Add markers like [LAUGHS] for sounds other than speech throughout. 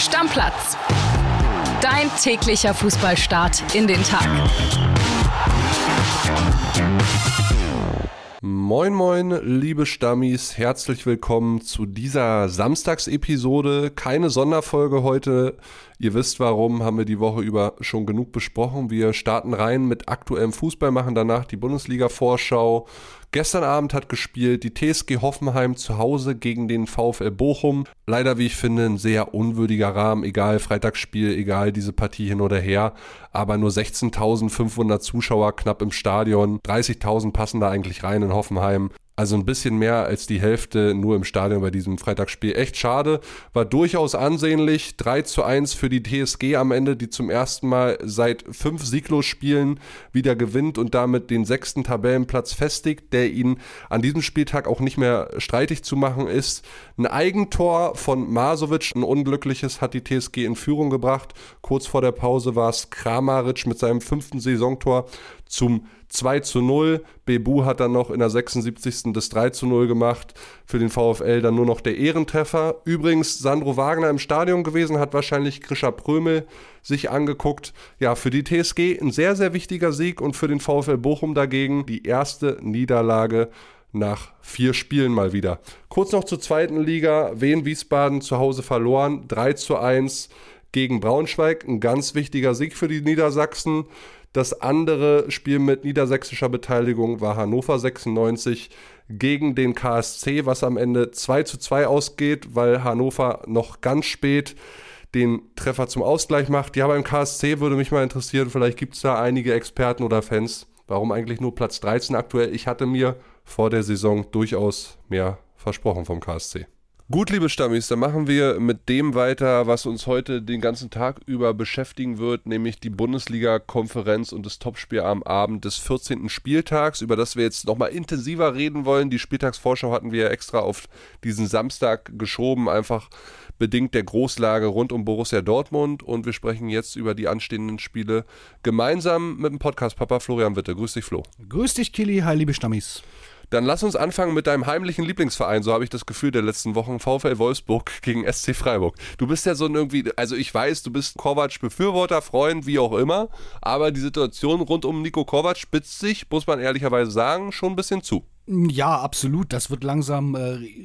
Stammplatz. Dein täglicher Fußballstart in den Tag. Moin moin, liebe Stammis, herzlich willkommen zu dieser Samstagsepisode. Keine Sonderfolge heute. Ihr wisst warum, haben wir die Woche über schon genug besprochen. Wir starten rein mit aktuellem Fußball, machen danach die Bundesliga-Vorschau. Gestern Abend hat gespielt die TSG Hoffenheim zu Hause gegen den VfL Bochum. Leider, wie ich finde, ein sehr unwürdiger Rahmen. Egal, Freitagsspiel, egal diese Partie hin oder her. Aber nur 16.500 Zuschauer knapp im Stadion. 30.000 passen da eigentlich rein in Hoffenheim. Also ein bisschen mehr als die Hälfte nur im Stadion bei diesem Freitagsspiel. Echt schade. War durchaus ansehnlich. 3 zu 1 für die TSG am Ende, die zum ersten Mal seit fünf Sieglos-Spielen wieder gewinnt und damit den sechsten Tabellenplatz festigt, der ihnen an diesem Spieltag auch nicht mehr streitig zu machen ist. Ein Eigentor von Masovic, ein unglückliches, hat die TSG in Führung gebracht. Kurz vor der Pause war es Kramaric mit seinem fünften Saisontor zum 2 zu 0. Bebu hat dann noch in der 76. das 3 zu 0 gemacht. Für den VfL dann nur noch der Ehrentreffer. Übrigens Sandro Wagner im Stadion gewesen, hat wahrscheinlich Grisha Prömel sich angeguckt. Ja, für die TSG ein sehr, sehr wichtiger Sieg und für den VfL Bochum dagegen die erste Niederlage nach vier Spielen mal wieder. Kurz noch zur zweiten Liga. Wien Wiesbaden zu Hause verloren. 3 zu 1 gegen Braunschweig. Ein ganz wichtiger Sieg für die Niedersachsen. Das andere Spiel mit niedersächsischer Beteiligung war Hannover 96 gegen den KSC, was am Ende 2 zu 2 ausgeht, weil Hannover noch ganz spät den Treffer zum Ausgleich macht. Ja, beim KSC würde mich mal interessieren, vielleicht gibt es da einige Experten oder Fans. Warum eigentlich nur Platz 13 aktuell? Ich hatte mir vor der Saison durchaus mehr versprochen vom KSC. Gut, liebe Stammis, dann machen wir mit dem weiter, was uns heute den ganzen Tag über beschäftigen wird, nämlich die Bundesliga-Konferenz und das Topspiel am Abend des 14. Spieltags, über das wir jetzt nochmal intensiver reden wollen. Die Spieltagsvorschau hatten wir extra auf diesen Samstag geschoben, einfach bedingt der Großlage rund um Borussia Dortmund. Und wir sprechen jetzt über die anstehenden Spiele gemeinsam mit dem Podcast-Papa Florian Witte. Grüß dich, Flo. Grüß dich, Kili. Hi, liebe Stammis. Dann lass uns anfangen mit deinem heimlichen Lieblingsverein, so habe ich das Gefühl der letzten Wochen, VfL Wolfsburg gegen SC Freiburg. Du bist ja so irgendwie, also ich weiß, du bist Kovac-Befürworter, Freund, wie auch immer, aber die Situation rund um Nico Kovac spitzt sich, muss man ehrlicherweise sagen, schon ein bisschen zu. Ja, absolut. Das wird langsam äh,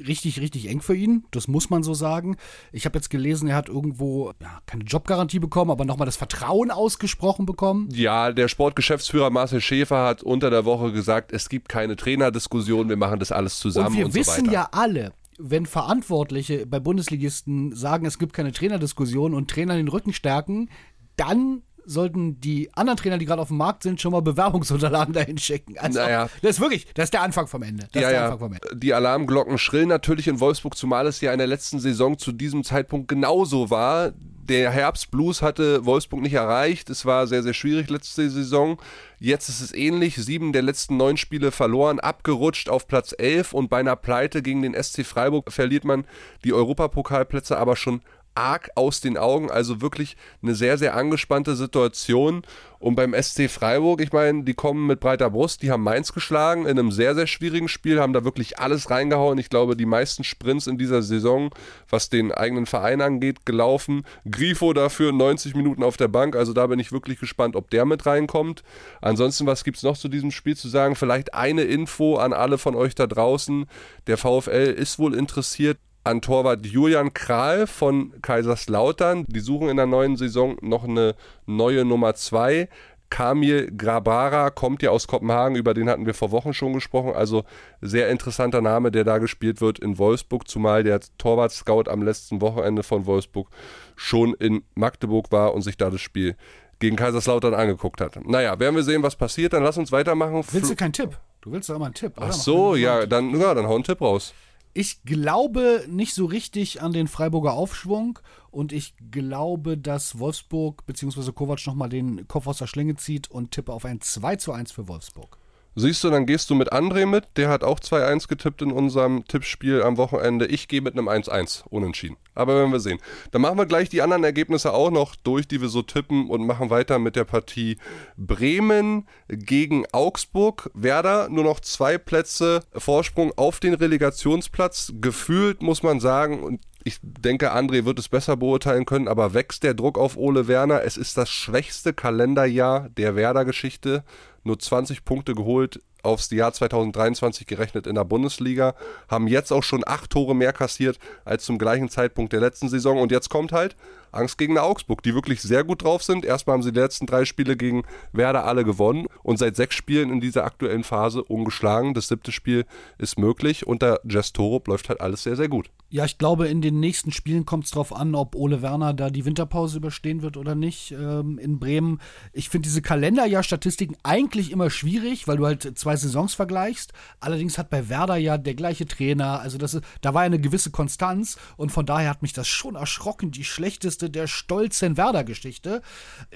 richtig, richtig eng für ihn. Das muss man so sagen. Ich habe jetzt gelesen, er hat irgendwo ja, keine Jobgarantie bekommen, aber nochmal das Vertrauen ausgesprochen bekommen. Ja, der Sportgeschäftsführer Marcel Schäfer hat unter der Woche gesagt, es gibt keine Trainerdiskussion, wir machen das alles zusammen. Und wir und wissen so ja alle, wenn Verantwortliche bei Bundesligisten sagen, es gibt keine Trainerdiskussion und Trainer den Rücken stärken, dann sollten die anderen Trainer, die gerade auf dem Markt sind, schon mal Bewerbungsunterlagen [LAUGHS] dahin schicken. Also, naja. Das ist wirklich, das ist der Anfang vom Ende. Das ja, ja. Vom Ende. Die Alarmglocken schrillen natürlich in Wolfsburg, zumal es ja in der letzten Saison zu diesem Zeitpunkt genauso war. Der Herbstblues hatte Wolfsburg nicht erreicht. Es war sehr, sehr schwierig letzte Saison. Jetzt ist es ähnlich. Sieben der letzten neun Spiele verloren, abgerutscht auf Platz elf und bei einer Pleite gegen den SC Freiburg verliert man die Europapokalplätze aber schon arg aus den Augen. Also wirklich eine sehr, sehr angespannte Situation. Und beim SC Freiburg, ich meine, die kommen mit breiter Brust, die haben Mainz geschlagen in einem sehr, sehr schwierigen Spiel, haben da wirklich alles reingehauen. Ich glaube, die meisten Sprints in dieser Saison, was den eigenen Verein angeht, gelaufen. Grifo dafür 90 Minuten auf der Bank. Also da bin ich wirklich gespannt, ob der mit reinkommt. Ansonsten, was gibt es noch zu diesem Spiel zu sagen? Vielleicht eine Info an alle von euch da draußen. Der VfL ist wohl interessiert an Torwart Julian Kral von Kaiserslautern. Die suchen in der neuen Saison noch eine neue Nummer 2. Kamil Grabara kommt ja aus Kopenhagen, über den hatten wir vor Wochen schon gesprochen. Also sehr interessanter Name, der da gespielt wird in Wolfsburg, zumal der Torwart-Scout am letzten Wochenende von Wolfsburg schon in Magdeburg war und sich da das Spiel gegen Kaiserslautern angeguckt hat. Naja, werden wir sehen, was passiert. Dann lass uns weitermachen. Willst du keinen Tipp? Du willst doch immer einen Tipp. Ach so, ja, dann, ja, dann hau einen Tipp raus. Ich glaube nicht so richtig an den Freiburger Aufschwung und ich glaube, dass Wolfsburg bzw. Kovac nochmal den Kopf aus der Schlinge zieht und tippe auf ein 2 zu 1 für Wolfsburg. Siehst du, dann gehst du mit André mit. Der hat auch 2-1 getippt in unserem Tippspiel am Wochenende. Ich gehe mit einem 1-1 unentschieden. Aber werden wir sehen. Dann machen wir gleich die anderen Ergebnisse auch noch durch, die wir so tippen und machen weiter mit der Partie Bremen gegen Augsburg. Werder nur noch zwei Plätze Vorsprung auf den Relegationsplatz. Gefühlt muss man sagen, und ich denke, André wird es besser beurteilen können, aber wächst der Druck auf Ole Werner? Es ist das schwächste Kalenderjahr der Werder-Geschichte. Nur 20 Punkte geholt aufs Jahr 2023 gerechnet in der Bundesliga, haben jetzt auch schon acht Tore mehr kassiert als zum gleichen Zeitpunkt der letzten Saison. Und jetzt kommt halt Angstgegner Augsburg, die wirklich sehr gut drauf sind. Erstmal haben sie die letzten drei Spiele gegen Werder alle gewonnen und seit sechs Spielen in dieser aktuellen Phase ungeschlagen. Das siebte Spiel ist möglich. Unter Jess Torup läuft halt alles sehr, sehr gut. Ja, ich glaube, in den nächsten Spielen kommt es darauf an, ob Ole Werner da die Winterpause überstehen wird oder nicht ähm, in Bremen. Ich finde diese Kalenderjahr-Statistiken eigentlich immer schwierig, weil du halt zwei Saisons vergleichst. Allerdings hat bei Werder ja der gleiche Trainer, also das da war ja eine gewisse Konstanz und von daher hat mich das schon erschrocken, die schlechteste der stolzen Werder-Geschichte.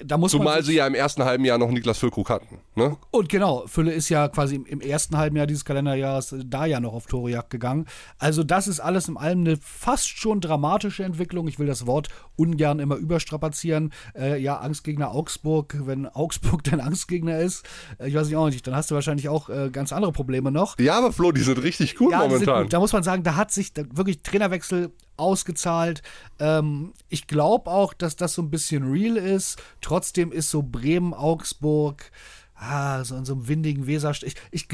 Da muss Zumal sie ja im ersten halben Jahr noch Niklas Füllkrug hatten. Ne? Und genau, Fülle ist ja quasi im, im ersten halben Jahr dieses Kalenderjahres da ja noch auf Torejagd gegangen. Also das ist alles im allem eine fast schon dramatische Entwicklung. Ich will das Wort ungern immer überstrapazieren. Äh, ja, Angstgegner Augsburg, wenn Augsburg [LAUGHS] dein Angstgegner ist, äh, ich weiß nicht auch nicht, dann hast du wahrscheinlich auch äh, ganz andere Probleme noch. Ja, aber Flo, die sind richtig gut ja, momentan. Gut. Da muss man sagen, da hat sich wirklich Trainerwechsel ausgezahlt. Ähm, ich glaube auch, dass das so ein bisschen real ist. Trotzdem ist so Bremen, Augsburg, ah, so in so einem windigen Weser. Ich, ich,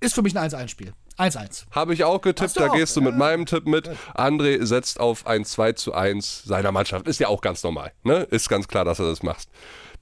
ist für mich ein 1-1-Spiel. 1-1. Habe ich auch getippt, da auch? gehst du mit meinem Tipp mit. André setzt auf ein 2 zu 1 seiner Mannschaft. Ist ja auch ganz normal. Ne? Ist ganz klar, dass er das macht.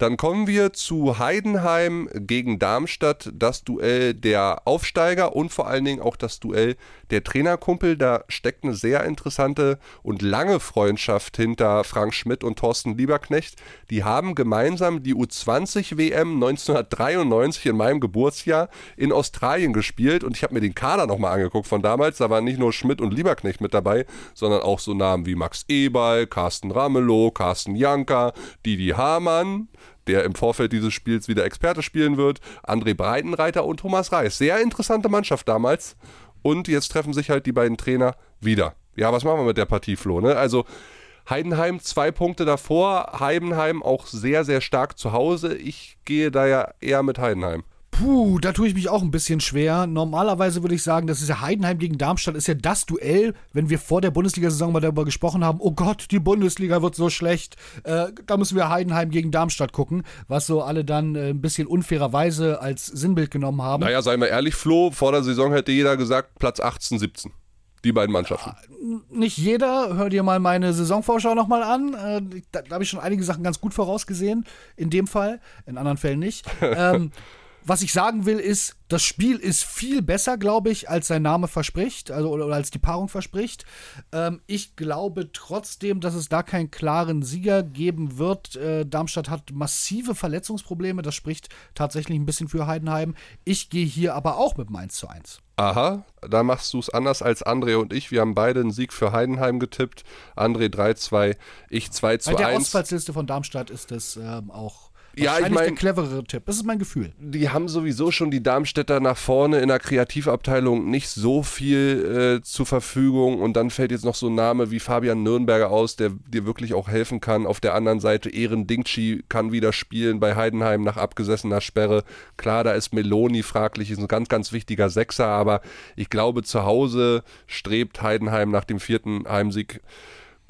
Dann kommen wir zu Heidenheim gegen Darmstadt, das Duell der Aufsteiger und vor allen Dingen auch das Duell der Trainerkumpel. Da steckt eine sehr interessante und lange Freundschaft hinter Frank Schmidt und Thorsten Lieberknecht. Die haben gemeinsam die U20 WM 1993 in meinem Geburtsjahr in Australien gespielt und ich habe mir den Kader nochmal angeguckt von damals. Da waren nicht nur Schmidt und Lieberknecht mit dabei, sondern auch so Namen wie Max Eberl, Carsten Ramelow, Carsten Janka, Didi Hamann, der im Vorfeld dieses Spiels wieder Experte spielen wird, André Breitenreiter und Thomas Reis. Sehr interessante Mannschaft damals. Und jetzt treffen sich halt die beiden Trainer wieder. Ja, was machen wir mit der Partie, Flo? Ne? Also Heidenheim zwei Punkte davor, Heidenheim auch sehr, sehr stark zu Hause. Ich gehe da ja eher mit Heidenheim. Puh, da tue ich mich auch ein bisschen schwer. Normalerweise würde ich sagen, das ist ja Heidenheim gegen Darmstadt, ist ja das Duell, wenn wir vor der Bundesliga-Saison mal darüber gesprochen haben, oh Gott, die Bundesliga wird so schlecht. Äh, da müssen wir Heidenheim gegen Darmstadt gucken, was so alle dann äh, ein bisschen unfairerweise als Sinnbild genommen haben. Naja, sei mal ehrlich, Flo, vor der Saison hätte jeder gesagt, Platz 18, 17 die beiden Mannschaften. Nicht jeder, hör dir mal meine Saisonvorschau nochmal an. Äh, da, da habe ich schon einige Sachen ganz gut vorausgesehen, in dem Fall, in anderen Fällen nicht. [LAUGHS] ähm, was ich sagen will, ist, das Spiel ist viel besser, glaube ich, als sein Name verspricht, also oder, oder als die Paarung verspricht. Ähm, ich glaube trotzdem, dass es da keinen klaren Sieger geben wird. Äh, Darmstadt hat massive Verletzungsprobleme, das spricht tatsächlich ein bisschen für Heidenheim. Ich gehe hier aber auch mit dem 1 zu 1. Aha, da machst du es anders als André und ich. Wir haben beide einen Sieg für Heidenheim getippt. André 3-2, ich 2 zu 1. Bei der Ausfallsliste von Darmstadt ist es ähm, auch ja, ich mein, der cleverere Tipp. Das ist mein Gefühl. Die haben sowieso schon die Darmstädter nach vorne in der Kreativabteilung nicht so viel äh, zur Verfügung und dann fällt jetzt noch so ein Name wie Fabian Nürnberger aus, der dir wirklich auch helfen kann. Auf der anderen Seite Ehren Dingchi kann wieder spielen bei Heidenheim nach abgesessener Sperre. Klar, da ist Meloni fraglich, ist ein ganz, ganz wichtiger Sechser, aber ich glaube, zu Hause strebt Heidenheim nach dem vierten Heimsieg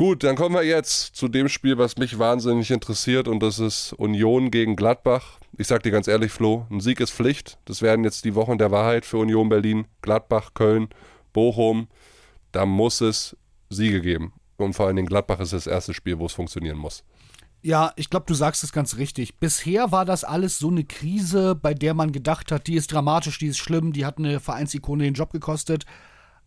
Gut, dann kommen wir jetzt zu dem Spiel, was mich wahnsinnig interessiert und das ist Union gegen Gladbach. Ich sag dir ganz ehrlich, Flo, ein Sieg ist Pflicht. Das werden jetzt die Wochen der Wahrheit für Union Berlin, Gladbach, Köln, Bochum. Da muss es Siege geben. Und vor allen Dingen Gladbach ist das erste Spiel, wo es funktionieren muss. Ja, ich glaube, du sagst es ganz richtig. Bisher war das alles so eine Krise, bei der man gedacht hat, die ist dramatisch, die ist schlimm, die hat eine Vereinsikone den Job gekostet.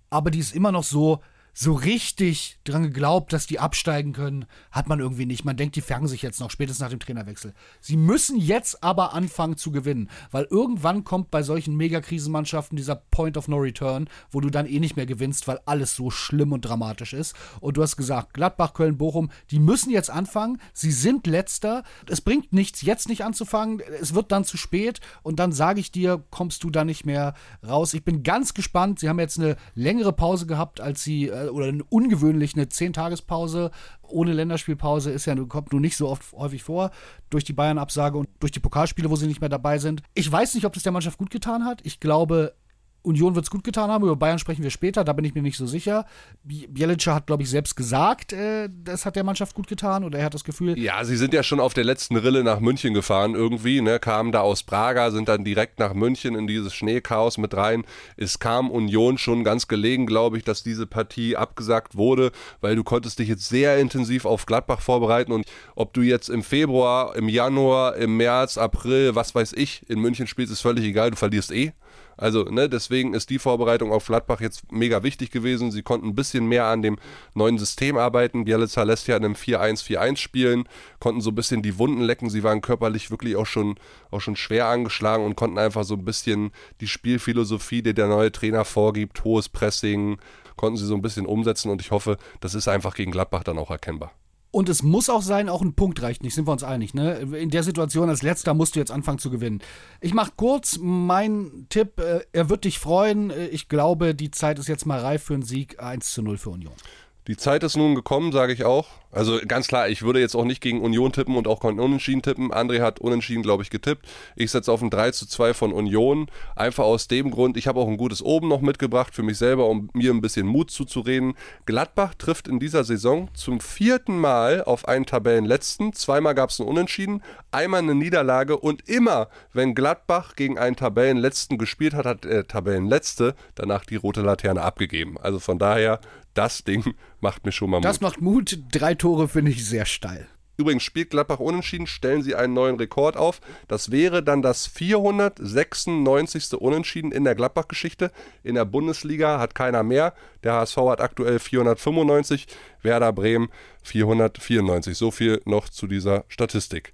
Aber die ist immer noch so, so richtig dran geglaubt, dass die absteigen können, hat man irgendwie nicht. Man denkt, die fangen sich jetzt noch, spätestens nach dem Trainerwechsel. Sie müssen jetzt aber anfangen zu gewinnen, weil irgendwann kommt bei solchen Megakrisenmannschaften dieser Point of No Return, wo du dann eh nicht mehr gewinnst, weil alles so schlimm und dramatisch ist. Und du hast gesagt, Gladbach, Köln, Bochum, die müssen jetzt anfangen. Sie sind letzter. Es bringt nichts, jetzt nicht anzufangen. Es wird dann zu spät und dann sage ich dir, kommst du da nicht mehr raus. Ich bin ganz gespannt. Sie haben jetzt eine längere Pause gehabt, als sie äh, oder ungewöhnlich eine 10-Tagespause ohne Länderspielpause ist ja, kommt nur nicht so oft häufig vor, durch die Bayern-Absage und durch die Pokalspiele, wo sie nicht mehr dabei sind. Ich weiß nicht, ob das der Mannschaft gut getan hat. Ich glaube Union wird es gut getan haben, über Bayern sprechen wir später, da bin ich mir nicht so sicher. Bielica hat, glaube ich, selbst gesagt, äh, das hat der Mannschaft gut getan oder er hat das Gefühl. Ja, sie sind ja schon auf der letzten Rille nach München gefahren irgendwie, ne, kamen da aus Prager, sind dann direkt nach München in dieses Schneechaos mit rein. Es kam Union schon ganz gelegen, glaube ich, dass diese Partie abgesagt wurde, weil du konntest dich jetzt sehr intensiv auf Gladbach vorbereiten und ob du jetzt im Februar, im Januar, im März, April, was weiß ich, in München spielst, ist völlig egal, du verlierst eh. Also, ne, deswegen ist die Vorbereitung auf Gladbach jetzt mega wichtig gewesen. Sie konnten ein bisschen mehr an dem neuen System arbeiten. Bielitzer lässt ja in einem 4-1-4-1 spielen, konnten so ein bisschen die Wunden lecken. Sie waren körperlich wirklich auch schon, auch schon schwer angeschlagen und konnten einfach so ein bisschen die Spielphilosophie, die der neue Trainer vorgibt, hohes Pressing, konnten sie so ein bisschen umsetzen und ich hoffe, das ist einfach gegen Gladbach dann auch erkennbar. Und es muss auch sein, auch ein Punkt reicht nicht, sind wir uns einig. Ne? In der Situation als letzter musst du jetzt anfangen zu gewinnen. Ich mache kurz meinen Tipp, äh, er wird dich freuen. Äh, ich glaube, die Zeit ist jetzt mal reif für einen Sieg 1 zu 0 für Union. Die Zeit ist nun gekommen, sage ich auch. Also ganz klar, ich würde jetzt auch nicht gegen Union tippen und auch kein Unentschieden tippen. André hat Unentschieden, glaube ich, getippt. Ich setze auf ein 3 zu 2 von Union. Einfach aus dem Grund, ich habe auch ein gutes Oben noch mitgebracht für mich selber, um mir ein bisschen Mut zuzureden. Gladbach trifft in dieser Saison zum vierten Mal auf einen Tabellenletzten. Zweimal gab es ein Unentschieden, einmal eine Niederlage und immer, wenn Gladbach gegen einen Tabellenletzten gespielt hat, hat der Tabellenletzte danach die rote Laterne abgegeben. Also von daher das Ding [LAUGHS] macht mir schon mal Mut. Das macht Mut. Drei Tore finde ich sehr steil. Übrigens spielt Gladbach unentschieden, stellen sie einen neuen Rekord auf. Das wäre dann das 496. Unentschieden in der Gladbach-Geschichte. In der Bundesliga hat keiner mehr. Der HSV hat aktuell 495, Werder Bremen 494. So viel noch zu dieser Statistik.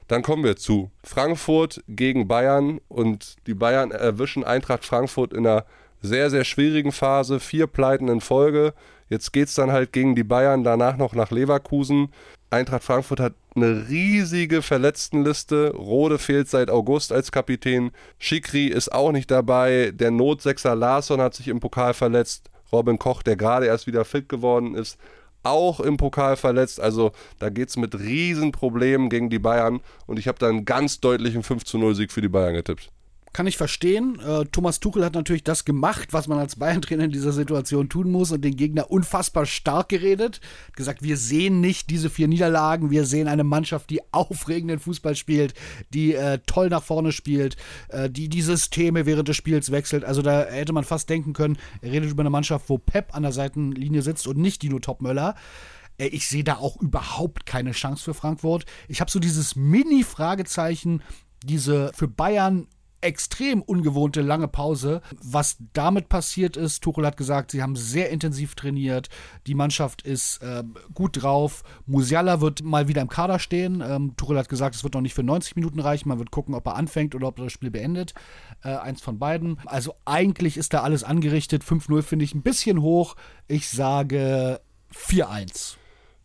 Dann kommen wir zu Frankfurt gegen Bayern und die Bayern erwischen Eintracht Frankfurt in einer sehr, sehr schwierigen Phase. Vier Pleiten in Folge. Jetzt geht es dann halt gegen die Bayern, danach noch nach Leverkusen. Eintracht Frankfurt hat eine riesige Verletztenliste. Rode fehlt seit August als Kapitän. Schikri ist auch nicht dabei. Der Notsechser Larsson hat sich im Pokal verletzt. Robin Koch, der gerade erst wieder fit geworden ist, auch im Pokal verletzt. Also da geht es mit Riesenproblemen gegen die Bayern. Und ich habe da einen ganz deutlichen 5 zu 0 Sieg für die Bayern getippt. Kann ich verstehen. Äh, Thomas Tuchel hat natürlich das gemacht, was man als Bayern-Trainer in dieser Situation tun muss und den Gegner unfassbar stark geredet. Hat gesagt, wir sehen nicht diese vier Niederlagen, wir sehen eine Mannschaft, die aufregenden Fußball spielt, die äh, toll nach vorne spielt, äh, die die Systeme während des Spiels wechselt. Also da hätte man fast denken können, er redet über eine Mannschaft, wo Pep an der Seitenlinie sitzt und nicht Dino Topmöller. Äh, ich sehe da auch überhaupt keine Chance für Frankfurt. Ich habe so dieses Mini-Fragezeichen, diese für Bayern extrem ungewohnte lange Pause. Was damit passiert ist, Tuchel hat gesagt, sie haben sehr intensiv trainiert, die Mannschaft ist äh, gut drauf. Musiala wird mal wieder im Kader stehen. Ähm, Tuchel hat gesagt, es wird noch nicht für 90 Minuten reichen. Man wird gucken, ob er anfängt oder ob er das Spiel beendet. Äh, eins von beiden. Also eigentlich ist da alles angerichtet. 5-0 finde ich ein bisschen hoch. Ich sage 4-1.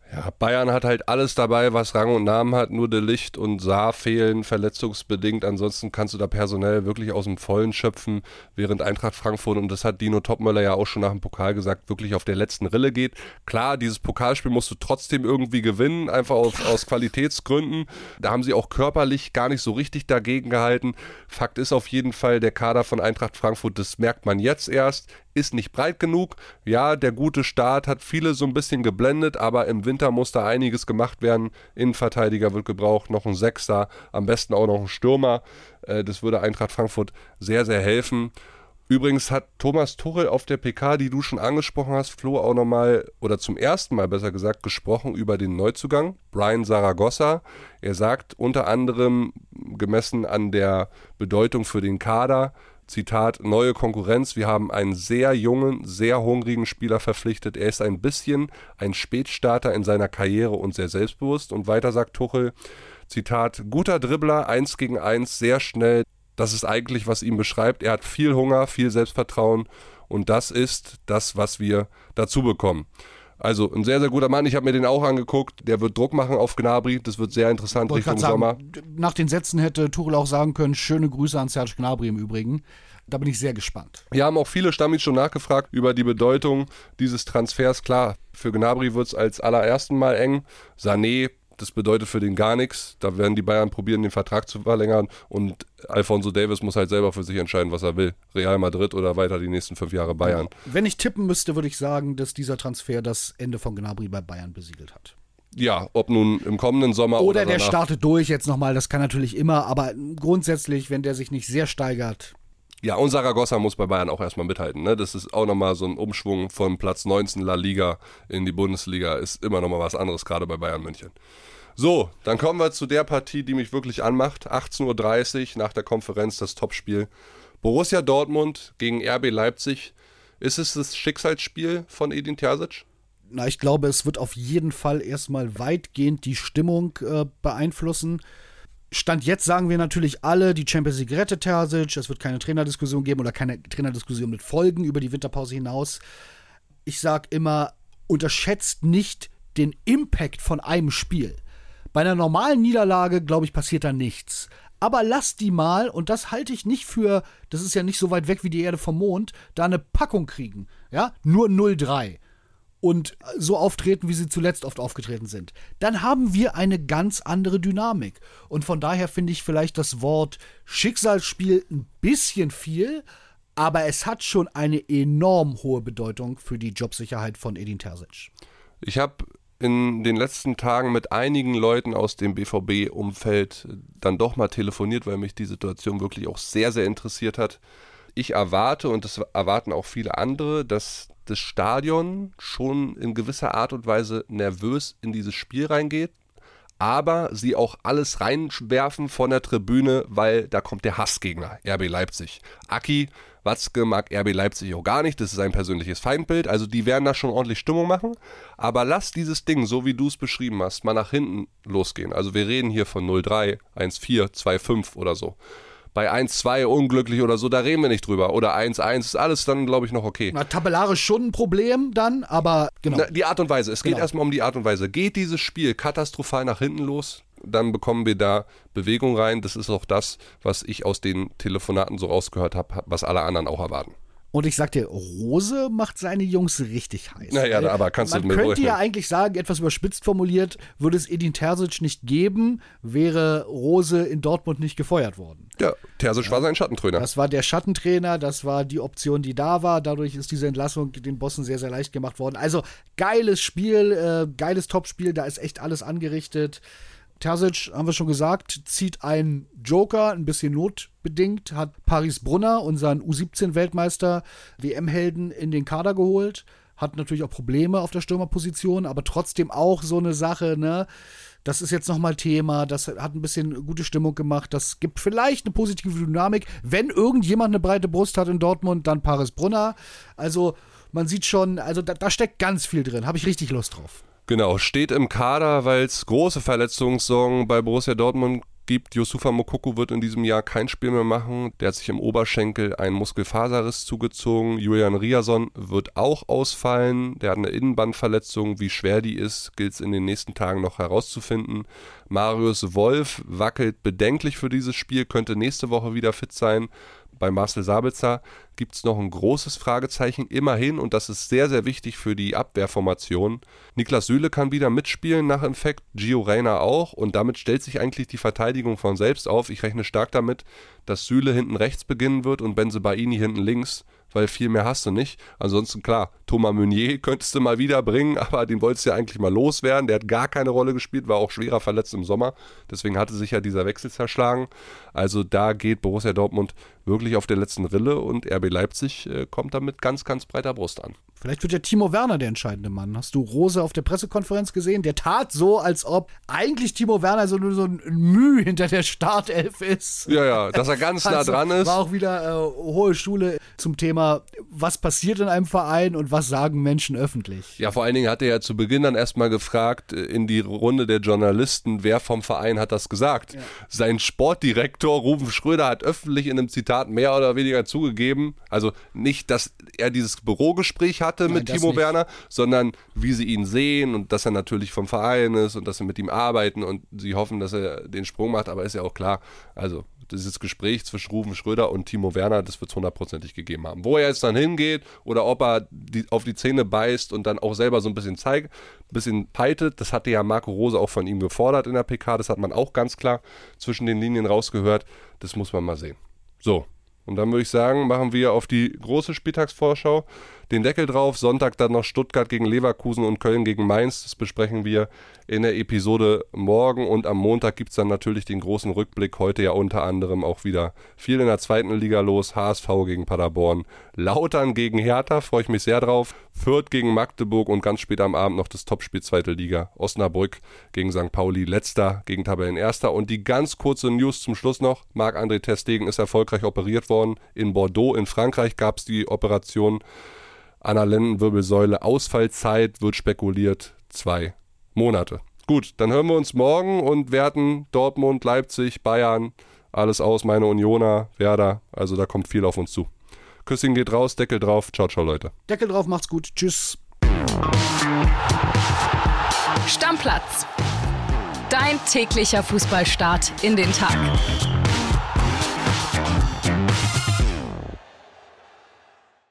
Ja, Bayern hat halt alles dabei, was Rang und Namen hat. Nur der Licht und Saar fehlen verletzungsbedingt. Ansonsten kannst du da personell wirklich aus dem Vollen schöpfen, während Eintracht Frankfurt, und das hat Dino Topmöller ja auch schon nach dem Pokal gesagt, wirklich auf der letzten Rille geht. Klar, dieses Pokalspiel musst du trotzdem irgendwie gewinnen, einfach aus, aus Qualitätsgründen. Da haben sie auch körperlich gar nicht so richtig dagegen gehalten. Fakt ist auf jeden Fall, der Kader von Eintracht Frankfurt, das merkt man jetzt erst ist nicht breit genug. Ja, der gute Start hat viele so ein bisschen geblendet, aber im Winter muss da einiges gemacht werden. Innenverteidiger wird gebraucht, noch ein Sechser, am besten auch noch ein Stürmer. Äh, das würde Eintracht Frankfurt sehr, sehr helfen. Übrigens hat Thomas Tuchel auf der PK, die du schon angesprochen hast, Flo auch nochmal, oder zum ersten Mal besser gesagt, gesprochen über den Neuzugang, Brian Saragossa. Er sagt unter anderem, gemessen an der Bedeutung für den Kader, Zitat, neue Konkurrenz. Wir haben einen sehr jungen, sehr hungrigen Spieler verpflichtet. Er ist ein bisschen ein Spätstarter in seiner Karriere und sehr selbstbewusst. Und weiter sagt Tuchel, Zitat, guter Dribbler, eins gegen eins, sehr schnell. Das ist eigentlich, was ihn beschreibt. Er hat viel Hunger, viel Selbstvertrauen und das ist das, was wir dazu bekommen. Also ein sehr, sehr guter Mann. Ich habe mir den auch angeguckt. Der wird Druck machen auf Gnabry. Das wird sehr interessant Wollte Richtung sagen, Sommer. Nach den Sätzen hätte Tuchel auch sagen können, schöne Grüße an Serge Gnabry im Übrigen. Da bin ich sehr gespannt. Wir haben auch viele Stammis schon nachgefragt über die Bedeutung dieses Transfers. Klar, für Gnabry wird es als allerersten Mal eng. Sané, das bedeutet für den gar nichts. Da werden die Bayern probieren, den Vertrag zu verlängern. Und Alfonso Davis muss halt selber für sich entscheiden, was er will. Real Madrid oder weiter die nächsten fünf Jahre Bayern. Wenn ich tippen müsste, würde ich sagen, dass dieser Transfer das Ende von Gnabry bei Bayern besiegelt hat. Ja, ob nun im kommenden Sommer oder, Oder der startet durch jetzt nochmal, das kann natürlich immer, aber grundsätzlich, wenn der sich nicht sehr steigert, Ja, und Saragossa muss bei Bayern auch erstmal mithalten. Ne? Das ist auch nochmal so ein Umschwung von Platz 19 La Liga in die Bundesliga. Ist immer nochmal was anderes, gerade bei Bayern München. So, dann kommen wir zu der Partie, die mich wirklich anmacht. 18.30 Uhr nach der Konferenz das Topspiel. Borussia Dortmund gegen RB Leipzig. Ist es das Schicksalsspiel von Edin Terzic? na, ich glaube, es wird auf jeden Fall erstmal weitgehend die Stimmung äh, beeinflussen. Stand jetzt sagen wir natürlich alle, die Champions League rettet Terzic, es wird keine Trainerdiskussion geben oder keine Trainerdiskussion mit Folgen über die Winterpause hinaus. Ich sag immer, unterschätzt nicht den Impact von einem Spiel. Bei einer normalen Niederlage, glaube ich, passiert da nichts. Aber lass die mal, und das halte ich nicht für, das ist ja nicht so weit weg wie die Erde vom Mond, da eine Packung kriegen. Ja, nur 0-3 und so auftreten, wie sie zuletzt oft aufgetreten sind, dann haben wir eine ganz andere Dynamik. Und von daher finde ich vielleicht das Wort Schicksalsspiel ein bisschen viel, aber es hat schon eine enorm hohe Bedeutung für die Jobsicherheit von Edin Terzic. Ich habe in den letzten Tagen mit einigen Leuten aus dem BVB-Umfeld dann doch mal telefoniert, weil mich die Situation wirklich auch sehr, sehr interessiert hat. Ich erwarte, und das erwarten auch viele andere, dass das Stadion schon in gewisser Art und Weise nervös in dieses Spiel reingeht, aber sie auch alles reinwerfen von der Tribüne, weil da kommt der Hassgegner, RB Leipzig. Aki Watzke mag RB Leipzig auch gar nicht, das ist sein persönliches Feindbild, also die werden da schon ordentlich Stimmung machen, aber lass dieses Ding, so wie du es beschrieben hast, mal nach hinten losgehen. Also wir reden hier von 0-3, 1-4, 2-5 oder so. Bei 1-2 unglücklich oder so, da reden wir nicht drüber. Oder 1-1 ist alles dann, glaube ich, noch okay. Na, tabellarisch schon ein Problem dann, aber genau. Na, die Art und Weise. Es geht Genau. erstmal um die Art und Weise. Geht dieses Spiel katastrophal nach hinten los, dann bekommen wir da Bewegung rein. Das ist auch das, was ich aus den Telefonaten so rausgehört habe, was alle anderen auch erwarten. Und ich sag dir, Rose macht seine Jungs richtig heiß. Naja, Weil aber kannst du Man mit könnte rechnen. ja eigentlich sagen, etwas überspitzt formuliert, würde es Edin Terzic nicht geben, wäre Rose in Dortmund nicht gefeuert worden. Ja, Terzic war sein Schattentrainer. Das war der Schattentrainer, das war die Option, die da war. Dadurch ist diese Entlassung den Bossen sehr, sehr leicht gemacht worden. Also geiles Spiel, äh, geiles Topspiel, da ist echt alles angerichtet. Terzic, haben wir schon gesagt, zieht einen Joker, ein bisschen notbedingt, hat Paris Brunner, unseren U17-Weltmeister, WM-Helden, in den Kader geholt. Hat natürlich auch Probleme auf der Stürmerposition, aber trotzdem auch so eine Sache, ne? Das ist jetzt nochmal Thema, das hat ein bisschen gute Stimmung gemacht, das gibt vielleicht eine positive Dynamik. Wenn irgendjemand eine breite Brust hat in Dortmund, dann Paris Brunner. Also man sieht schon, also da, da steckt ganz viel drin, habe ich richtig Lust drauf. Genau, steht im Kader, weil es große Verletzungssorgen bei Borussia Dortmund gibt. Yusufa Mokoko wird in diesem Jahr kein Spiel mehr machen. Der hat sich im Oberschenkel einen Muskelfaserriss zugezogen. Julian Riason wird auch ausfallen. Der hat eine Innenbandverletzung. Wie schwer die ist, gilt es in den nächsten Tagen noch herauszufinden. Marius Wolf wackelt bedenklich für dieses Spiel, könnte nächste Woche wieder fit sein bei Marcel Sabitzer gibt es noch ein großes Fragezeichen. Immerhin, und das ist sehr, sehr wichtig für die Abwehrformation. Niklas Süle kann wieder mitspielen nach Infekt, Gio Reyna auch. Und damit stellt sich eigentlich die Verteidigung von selbst auf. Ich rechne stark damit, dass Süle hinten rechts beginnen wird und Benzebaini hinten links weil viel mehr hast du nicht. Ansonsten klar, Thomas Meunier könntest du mal wieder bringen, [LAUGHS] aber den wolltest du ja eigentlich mal loswerden. Der hat gar keine Rolle gespielt, war auch schwerer verletzt im Sommer. Deswegen hatte sich ja dieser Wechsel zerschlagen. Also da geht Borussia Dortmund wirklich auf der letzten Rille und RB Leipzig äh, kommt da mit ganz, ganz breiter Brust an. Vielleicht wird ja Timo Werner der entscheidende Mann. Hast du Rose auf der Pressekonferenz gesehen? Der tat so, als ob eigentlich Timo Werner so nur so ein Müh hinter der Startelf ist. Ja, ja, dass er ganz nah also, dran ist. War auch wieder äh, hohe Schule zum Thema, was passiert in einem Verein und was sagen Menschen öffentlich. Ja, vor allen Dingen hat er ja zu Beginn dann erstmal gefragt äh, in die Runde der Journalisten, wer vom Verein hat das gesagt. Ja. Sein Sportdirektor Rufen Schröder hat öffentlich in einem Zitat mehr oder weniger zugegeben, also nicht, dass er dieses Bürogespräch hat, hatte Nein, mit Timo nicht. Werner, sondern wie sie ihn sehen und dass er natürlich vom Verein ist und dass sie mit ihm arbeiten und sie hoffen, dass er den Sprung macht, aber ist ja auch klar, also dieses Gespräch zwischen Rufen Schröder und Timo Werner, das wird es hundertprozentig gegeben haben. Wo er jetzt dann hingeht oder ob er die, auf die Zähne beißt und dann auch selber so ein bisschen zeigt, ein bisschen peitet, das hatte ja Marco Rose auch von ihm gefordert in der PK, das hat man auch ganz klar zwischen den Linien rausgehört, das muss man mal sehen. So, und dann würde ich sagen, machen wir auf die große Spieltagsvorschau den Deckel drauf. Sonntag dann noch Stuttgart gegen Leverkusen und Köln gegen Mainz. Das besprechen wir in der Episode morgen. Und am Montag gibt es dann natürlich den großen Rückblick. Heute ja unter anderem auch wieder viel in der zweiten Liga los. HSV gegen Paderborn. Lautern gegen Hertha, freue ich mich sehr drauf. Fürth gegen Magdeburg und ganz spät am Abend noch das Topspiel zweite Liga. Osnabrück gegen St. Pauli. Letzter gegen Tabellenerster. Und die ganz kurze News zum Schluss noch. Marc-André Testegen ist erfolgreich operiert worden. In Bordeaux in Frankreich gab es die Operation an der Lendenwirbelsäule. Ausfallzeit wird spekuliert zwei Monate. Gut, dann hören wir uns morgen und werten Dortmund, Leipzig, Bayern, alles aus, meine Unioner, Werder. Also da kommt viel auf uns zu. Küsschen geht raus, Deckel drauf. Ciao, ciao, Leute. Deckel drauf, macht's gut. Tschüss. Stammplatz. Dein täglicher Fußballstart in den Tag.